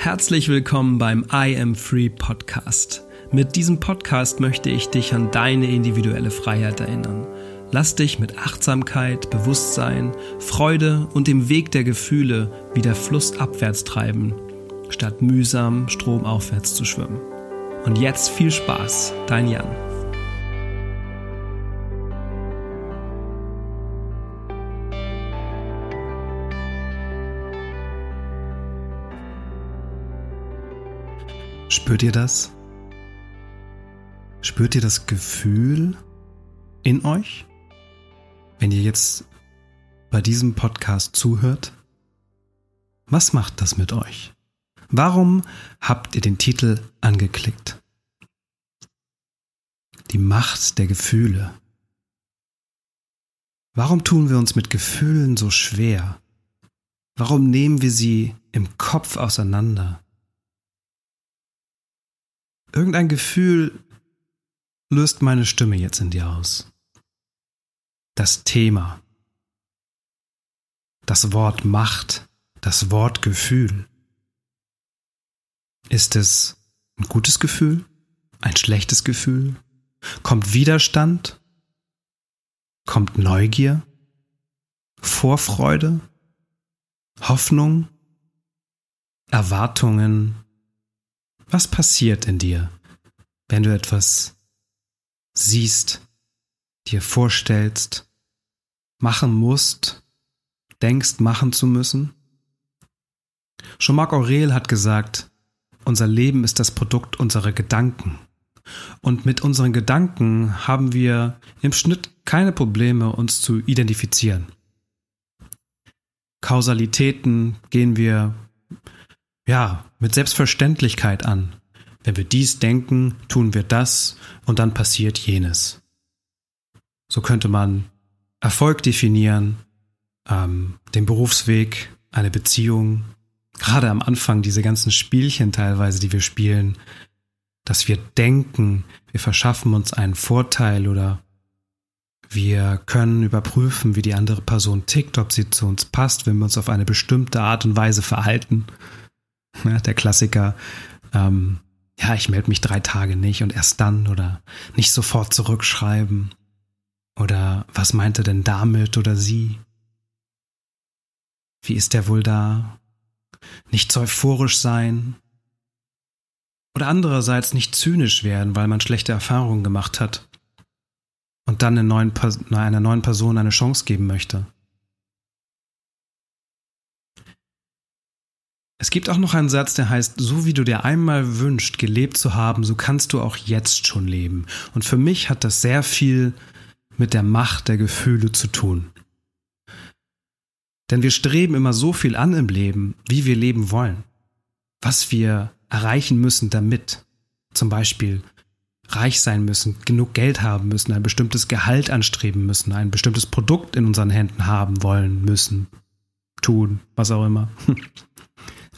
Herzlich willkommen beim I Am Free Podcast. Mit diesem Podcast möchte ich dich an deine individuelle Freiheit erinnern. Lass dich mit Achtsamkeit, Bewusstsein, Freude und dem Weg der Gefühle wieder flussabwärts treiben, statt mühsam stromaufwärts zu schwimmen. Und jetzt viel Spaß, dein Jan. Spürt ihr das? Spürt ihr das Gefühl in euch, wenn ihr jetzt bei diesem Podcast zuhört? Was macht das mit euch? Warum habt ihr den Titel angeklickt? Die Macht der Gefühle. Warum tun wir uns mit Gefühlen so schwer? Warum nehmen wir sie im Kopf auseinander? Irgendein Gefühl löst meine Stimme jetzt in dir aus. Das Thema. Das Wort Macht. Das Wort Gefühl. Ist es ein gutes Gefühl? Ein schlechtes Gefühl? Kommt Widerstand? Kommt Neugier? Vorfreude? Hoffnung? Erwartungen? Was passiert in dir, wenn du etwas siehst, dir vorstellst, machen musst, denkst machen zu müssen? Schon Marc Aurel hat gesagt, unser Leben ist das Produkt unserer Gedanken. Und mit unseren Gedanken haben wir im Schnitt keine Probleme, uns zu identifizieren. Kausalitäten gehen wir ja, mit Selbstverständlichkeit an. Wenn wir dies denken, tun wir das und dann passiert jenes. So könnte man Erfolg definieren, ähm, den Berufsweg, eine Beziehung, gerade am Anfang diese ganzen Spielchen teilweise, die wir spielen, dass wir denken, wir verschaffen uns einen Vorteil oder wir können überprüfen, wie die andere Person tickt, ob sie zu uns passt, wenn wir uns auf eine bestimmte Art und Weise verhalten. Ja, der Klassiker, ähm, ja, ich melde mich drei Tage nicht und erst dann oder nicht sofort zurückschreiben. Oder was meinte denn damit oder sie? Wie ist der wohl da? Nicht zu euphorisch sein. Oder andererseits nicht zynisch werden, weil man schlechte Erfahrungen gemacht hat und dann einer neuen Person eine Chance geben möchte. Es gibt auch noch einen Satz, der heißt, so wie du dir einmal wünscht, gelebt zu haben, so kannst du auch jetzt schon leben. Und für mich hat das sehr viel mit der Macht der Gefühle zu tun. Denn wir streben immer so viel an im Leben, wie wir leben wollen. Was wir erreichen müssen damit. Zum Beispiel reich sein müssen, genug Geld haben müssen, ein bestimmtes Gehalt anstreben müssen, ein bestimmtes Produkt in unseren Händen haben wollen müssen, tun, was auch immer.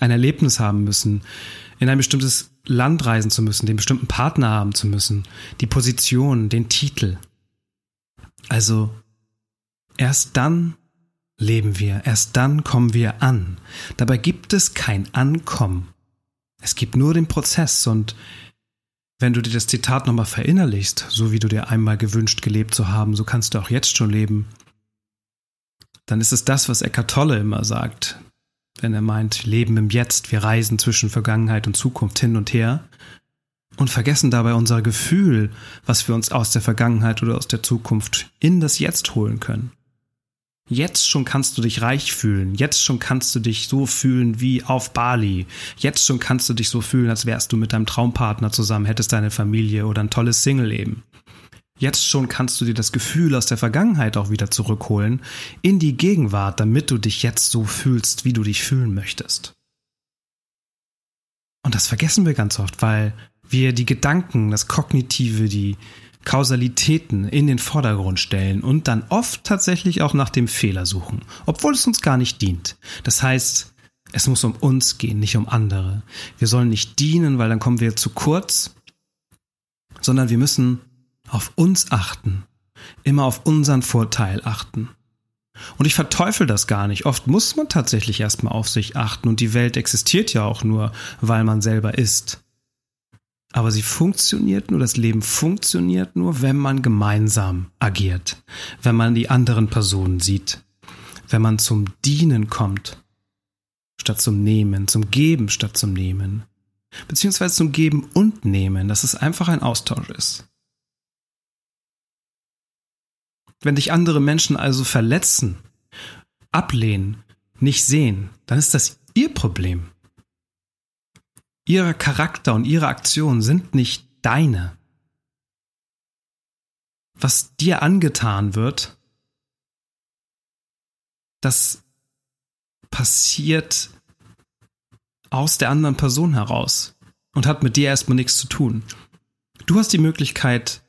ein Erlebnis haben müssen, in ein bestimmtes Land reisen zu müssen, den bestimmten Partner haben zu müssen, die Position, den Titel. Also erst dann leben wir, erst dann kommen wir an. Dabei gibt es kein Ankommen. Es gibt nur den Prozess und wenn du dir das Zitat nochmal verinnerlichst, so wie du dir einmal gewünscht gelebt zu haben, so kannst du auch jetzt schon leben, dann ist es das, was Eckart Tolle immer sagt wenn er meint, Leben im Jetzt, wir reisen zwischen Vergangenheit und Zukunft hin und her und vergessen dabei unser Gefühl, was wir uns aus der Vergangenheit oder aus der Zukunft in das Jetzt holen können. Jetzt schon kannst du dich reich fühlen. Jetzt schon kannst du dich so fühlen wie auf Bali. Jetzt schon kannst du dich so fühlen, als wärst du mit deinem Traumpartner zusammen, hättest deine Familie oder ein tolles Single-Leben. Jetzt schon kannst du dir das Gefühl aus der Vergangenheit auch wieder zurückholen in die Gegenwart, damit du dich jetzt so fühlst, wie du dich fühlen möchtest. Und das vergessen wir ganz oft, weil wir die Gedanken, das Kognitive, die Kausalitäten in den Vordergrund stellen und dann oft tatsächlich auch nach dem Fehler suchen, obwohl es uns gar nicht dient. Das heißt, es muss um uns gehen, nicht um andere. Wir sollen nicht dienen, weil dann kommen wir zu kurz, sondern wir müssen auf uns achten, immer auf unseren Vorteil achten. Und ich verteufel das gar nicht. Oft muss man tatsächlich erstmal auf sich achten und die Welt existiert ja auch nur, weil man selber ist. Aber sie funktioniert nur, das Leben funktioniert nur, wenn man gemeinsam agiert, wenn man die anderen Personen sieht, wenn man zum Dienen kommt, statt zum Nehmen, zum Geben statt zum Nehmen, beziehungsweise zum Geben und Nehmen, dass es einfach ein Austausch ist. Wenn dich andere Menschen also verletzen, ablehnen, nicht sehen, dann ist das ihr Problem. Ihre Charakter und ihre Aktionen sind nicht deine. Was dir angetan wird, das passiert aus der anderen Person heraus und hat mit dir erstmal nichts zu tun. Du hast die Möglichkeit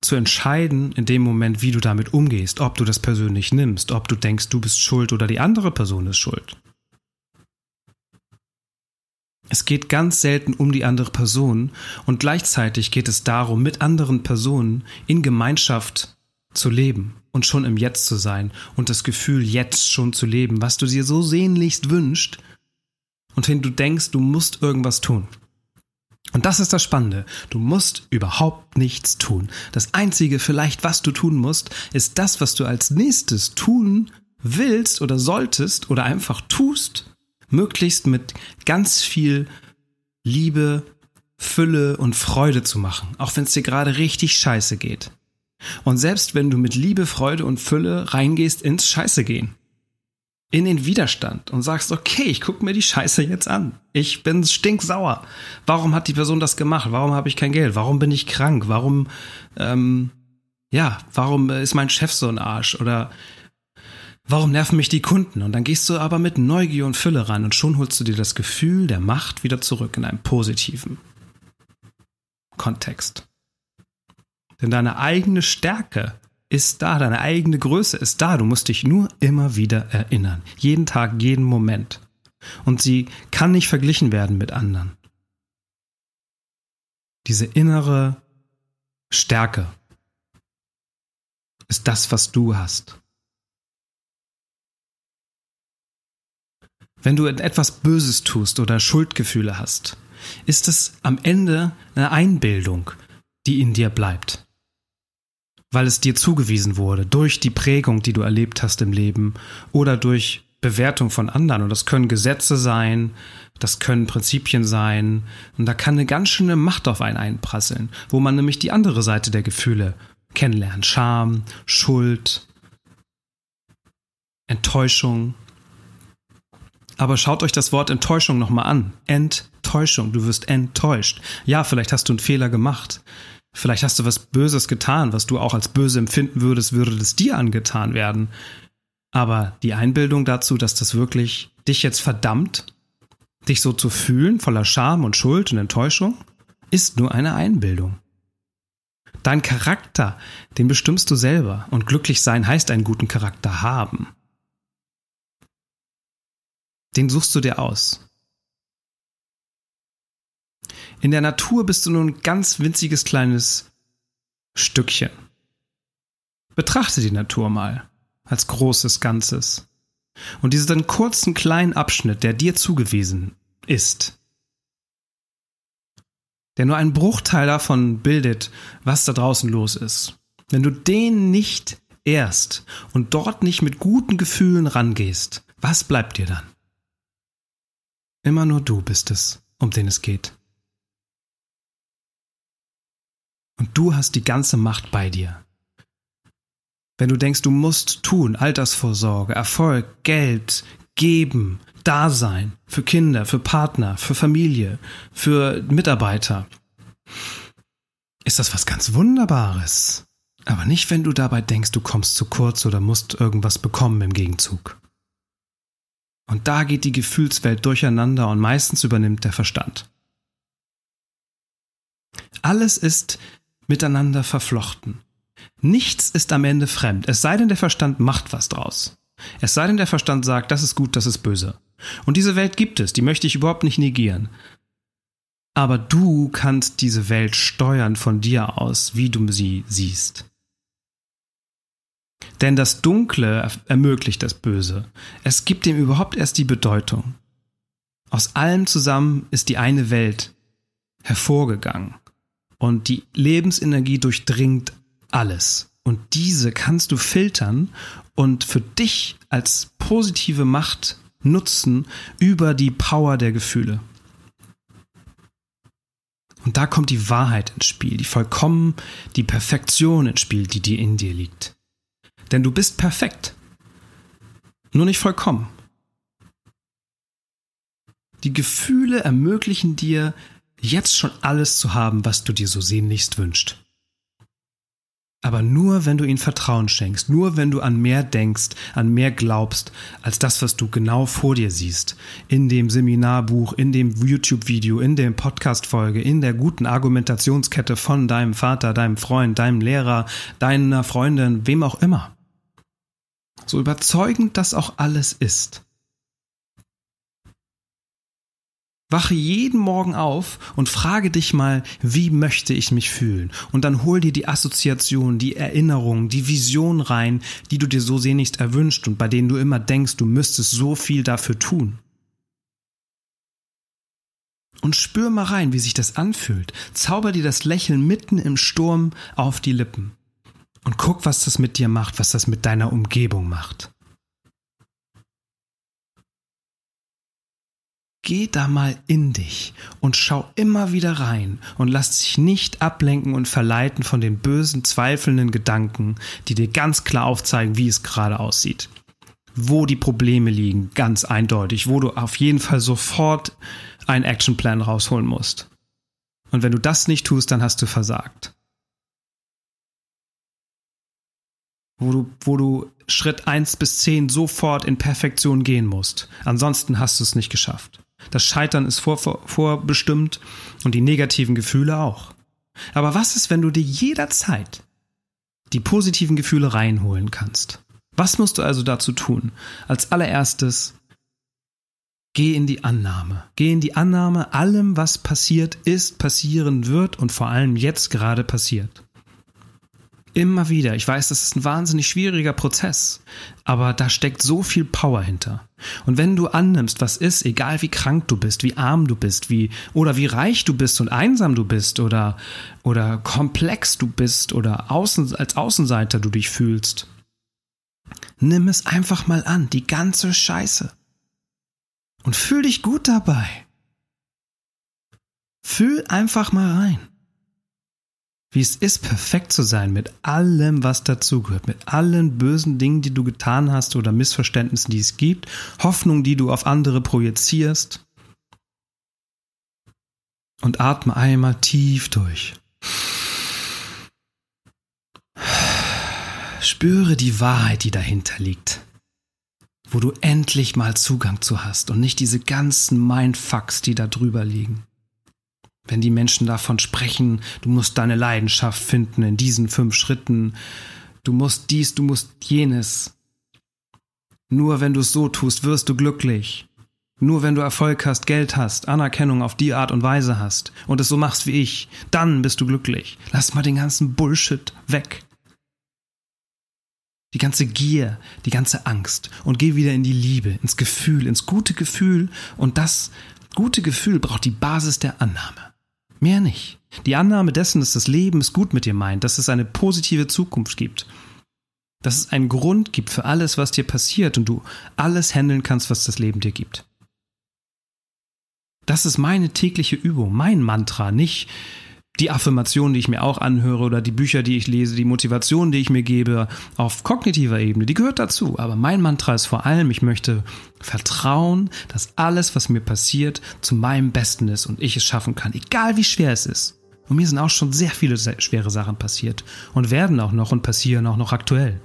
zu entscheiden in dem Moment, wie du damit umgehst, ob du das persönlich nimmst, ob du denkst, du bist schuld oder die andere Person ist schuld. Es geht ganz selten um die andere Person und gleichzeitig geht es darum, mit anderen Personen in Gemeinschaft zu leben und schon im Jetzt zu sein und das Gefühl, jetzt schon zu leben, was du dir so sehnlichst wünscht und wenn du denkst, du musst irgendwas tun. Und das ist das Spannende. Du musst überhaupt nichts tun. Das Einzige vielleicht, was du tun musst, ist das, was du als nächstes tun willst oder solltest oder einfach tust, möglichst mit ganz viel Liebe, Fülle und Freude zu machen, auch wenn es dir gerade richtig scheiße geht. Und selbst wenn du mit Liebe, Freude und Fülle reingehst ins Scheiße gehen, in den Widerstand und sagst, okay, ich gucke mir die Scheiße jetzt an. Ich bin stinksauer. Warum hat die Person das gemacht? Warum habe ich kein Geld? Warum bin ich krank? Warum, ähm, ja, warum ist mein Chef so ein Arsch? Oder warum nerven mich die Kunden? Und dann gehst du aber mit Neugier und Fülle ran und schon holst du dir das Gefühl der Macht wieder zurück in einem positiven Kontext. Denn deine eigene Stärke ist da, deine eigene Größe ist da. Du musst dich nur immer wieder erinnern. Jeden Tag, jeden Moment. Und sie kann nicht verglichen werden mit anderen. Diese innere Stärke ist das, was du hast. Wenn du etwas Böses tust oder Schuldgefühle hast, ist es am Ende eine Einbildung, die in dir bleibt weil es dir zugewiesen wurde, durch die Prägung, die du erlebt hast im Leben oder durch Bewertung von anderen. Und das können Gesetze sein, das können Prinzipien sein. Und da kann eine ganz schöne Macht auf einen einprasseln, wo man nämlich die andere Seite der Gefühle kennenlernt. Scham, Schuld, Enttäuschung. Aber schaut euch das Wort Enttäuschung nochmal an. Enttäuschung. Du wirst enttäuscht. Ja, vielleicht hast du einen Fehler gemacht. Vielleicht hast du was Böses getan, was du auch als böse empfinden würdest, würde es dir angetan werden. Aber die Einbildung dazu, dass das wirklich dich jetzt verdammt, dich so zu fühlen, voller Scham und Schuld und Enttäuschung, ist nur eine Einbildung. Dein Charakter, den bestimmst du selber. Und glücklich sein heißt einen guten Charakter haben. Den suchst du dir aus. In der Natur bist du nur ein ganz winziges kleines Stückchen. Betrachte die Natur mal als großes Ganzes. Und diesen kurzen kleinen Abschnitt, der dir zugewiesen ist, der nur einen Bruchteil davon bildet, was da draußen los ist. Wenn du den nicht erst und dort nicht mit guten Gefühlen rangehst, was bleibt dir dann? Immer nur du bist es, um den es geht. Und du hast die ganze Macht bei dir. Wenn du denkst, du musst tun, Altersvorsorge, Erfolg, Geld, geben, Dasein, für Kinder, für Partner, für Familie, für Mitarbeiter, ist das was ganz Wunderbares. Aber nicht, wenn du dabei denkst, du kommst zu kurz oder musst irgendwas bekommen im Gegenzug. Und da geht die Gefühlswelt durcheinander und meistens übernimmt der Verstand. Alles ist miteinander verflochten. Nichts ist am Ende fremd, es sei denn, der Verstand macht was draus. Es sei denn, der Verstand sagt, das ist gut, das ist böse. Und diese Welt gibt es, die möchte ich überhaupt nicht negieren. Aber du kannst diese Welt steuern von dir aus, wie du sie siehst. Denn das Dunkle ermöglicht das Böse. Es gibt ihm überhaupt erst die Bedeutung. Aus allem zusammen ist die eine Welt hervorgegangen. Und die Lebensenergie durchdringt alles. Und diese kannst du filtern und für dich als positive Macht nutzen über die Power der Gefühle. Und da kommt die Wahrheit ins Spiel, die vollkommen, die Perfektion ins Spiel, die dir in dir liegt. Denn du bist perfekt. Nur nicht vollkommen. Die Gefühle ermöglichen dir, jetzt schon alles zu haben, was du dir so sehnlichst wünschst. Aber nur, wenn du ihnen Vertrauen schenkst, nur wenn du an mehr denkst, an mehr glaubst, als das, was du genau vor dir siehst. In dem Seminarbuch, in dem YouTube-Video, in der Podcast-Folge, in der guten Argumentationskette von deinem Vater, deinem Freund, deinem Lehrer, deiner Freundin, wem auch immer. So überzeugend das auch alles ist. Wache jeden Morgen auf und frage dich mal, wie möchte ich mich fühlen? Und dann hol dir die Assoziation, die Erinnerung, die Vision rein, die du dir so sehnlichst erwünscht und bei denen du immer denkst, du müsstest so viel dafür tun. Und spür mal rein, wie sich das anfühlt. Zauber dir das Lächeln mitten im Sturm auf die Lippen. Und guck, was das mit dir macht, was das mit deiner Umgebung macht. Geh da mal in dich und schau immer wieder rein und lass dich nicht ablenken und verleiten von den bösen, zweifelnden Gedanken, die dir ganz klar aufzeigen, wie es gerade aussieht. Wo die Probleme liegen, ganz eindeutig, wo du auf jeden Fall sofort einen Actionplan rausholen musst. Und wenn du das nicht tust, dann hast du versagt. Wo du, wo du Schritt eins bis zehn sofort in Perfektion gehen musst. Ansonsten hast du es nicht geschafft. Das Scheitern ist vor, vor, vorbestimmt und die negativen Gefühle auch. Aber was ist, wenn du dir jederzeit die positiven Gefühle reinholen kannst? Was musst du also dazu tun? Als allererstes, geh in die Annahme. Geh in die Annahme, allem, was passiert ist, passieren wird und vor allem jetzt gerade passiert. Immer wieder. Ich weiß, das ist ein wahnsinnig schwieriger Prozess, aber da steckt so viel Power hinter. Und wenn du annimmst, was ist, egal wie krank du bist, wie arm du bist, wie oder wie reich du bist und einsam du bist oder oder komplex du bist oder außen, als Außenseiter du dich fühlst, nimm es einfach mal an, die ganze Scheiße. Und fühl dich gut dabei. Fühl einfach mal rein wie es ist, perfekt zu sein mit allem, was dazugehört, mit allen bösen Dingen, die du getan hast oder Missverständnissen, die es gibt, Hoffnung, die du auf andere projizierst. Und atme einmal tief durch. Spüre die Wahrheit, die dahinter liegt, wo du endlich mal Zugang zu hast und nicht diese ganzen Mindfucks, die da drüber liegen. Wenn die Menschen davon sprechen, du musst deine Leidenschaft finden in diesen fünf Schritten, du musst dies, du musst jenes. Nur wenn du es so tust, wirst du glücklich. Nur wenn du Erfolg hast, Geld hast, Anerkennung auf die Art und Weise hast und es so machst wie ich, dann bist du glücklich. Lass mal den ganzen Bullshit weg. Die ganze Gier, die ganze Angst und geh wieder in die Liebe, ins Gefühl, ins gute Gefühl und das gute Gefühl braucht die Basis der Annahme. Mehr nicht. Die Annahme dessen, dass das Leben es gut mit dir meint, dass es eine positive Zukunft gibt, dass es einen Grund gibt für alles, was dir passiert und du alles handeln kannst, was das Leben dir gibt. Das ist meine tägliche Übung, mein Mantra, nicht die Affirmationen, die ich mir auch anhöre oder die Bücher, die ich lese, die Motivation, die ich mir gebe auf kognitiver Ebene, die gehört dazu. Aber mein Mantra ist vor allem, ich möchte vertrauen, dass alles, was mir passiert, zu meinem Besten ist und ich es schaffen kann, egal wie schwer es ist. Und mir sind auch schon sehr viele schwere Sachen passiert und werden auch noch und passieren auch noch aktuell.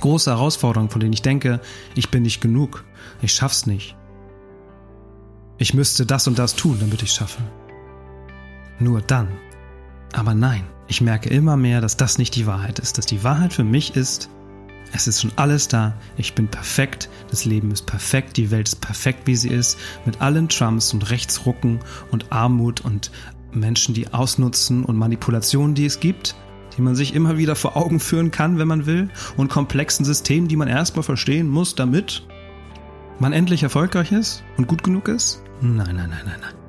Große Herausforderungen, von denen ich denke, ich bin nicht genug, ich schaff's nicht. Ich müsste das und das tun, damit ich schaffe nur dann. Aber nein, ich merke immer mehr, dass das nicht die Wahrheit ist. Dass die Wahrheit für mich ist, es ist schon alles da, ich bin perfekt, das Leben ist perfekt, die Welt ist perfekt, wie sie ist, mit allen Trumps und Rechtsrucken und Armut und Menschen, die ausnutzen und Manipulationen, die es gibt. die man sich immer wieder vor Augen führen kann, wenn man will, und komplexen Systemen, die man erstmal verstehen muss, damit man endlich erfolgreich ist und gut genug ist? Nein, nein, nein, nein, nein.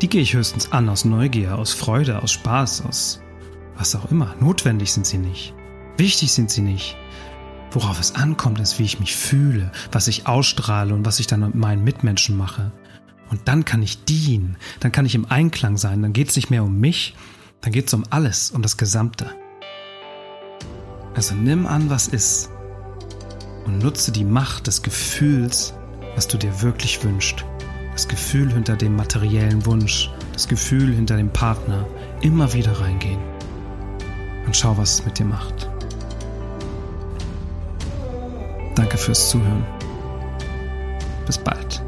Die gehe ich höchstens an aus Neugier, aus Freude, aus Spaß, aus was auch immer. Notwendig sind sie nicht. Wichtig sind sie nicht. Worauf es ankommt, ist, wie ich mich fühle, was ich ausstrahle und was ich dann mit meinen Mitmenschen mache. Und dann kann ich dienen, dann kann ich im Einklang sein, dann geht es nicht mehr um mich, dann geht es um alles, um das Gesamte. Also nimm an, was ist und nutze die Macht des Gefühls, was du dir wirklich wünschst. Das Gefühl hinter dem materiellen Wunsch, das Gefühl hinter dem Partner. Immer wieder reingehen und schau, was es mit dir macht. Danke fürs Zuhören. Bis bald.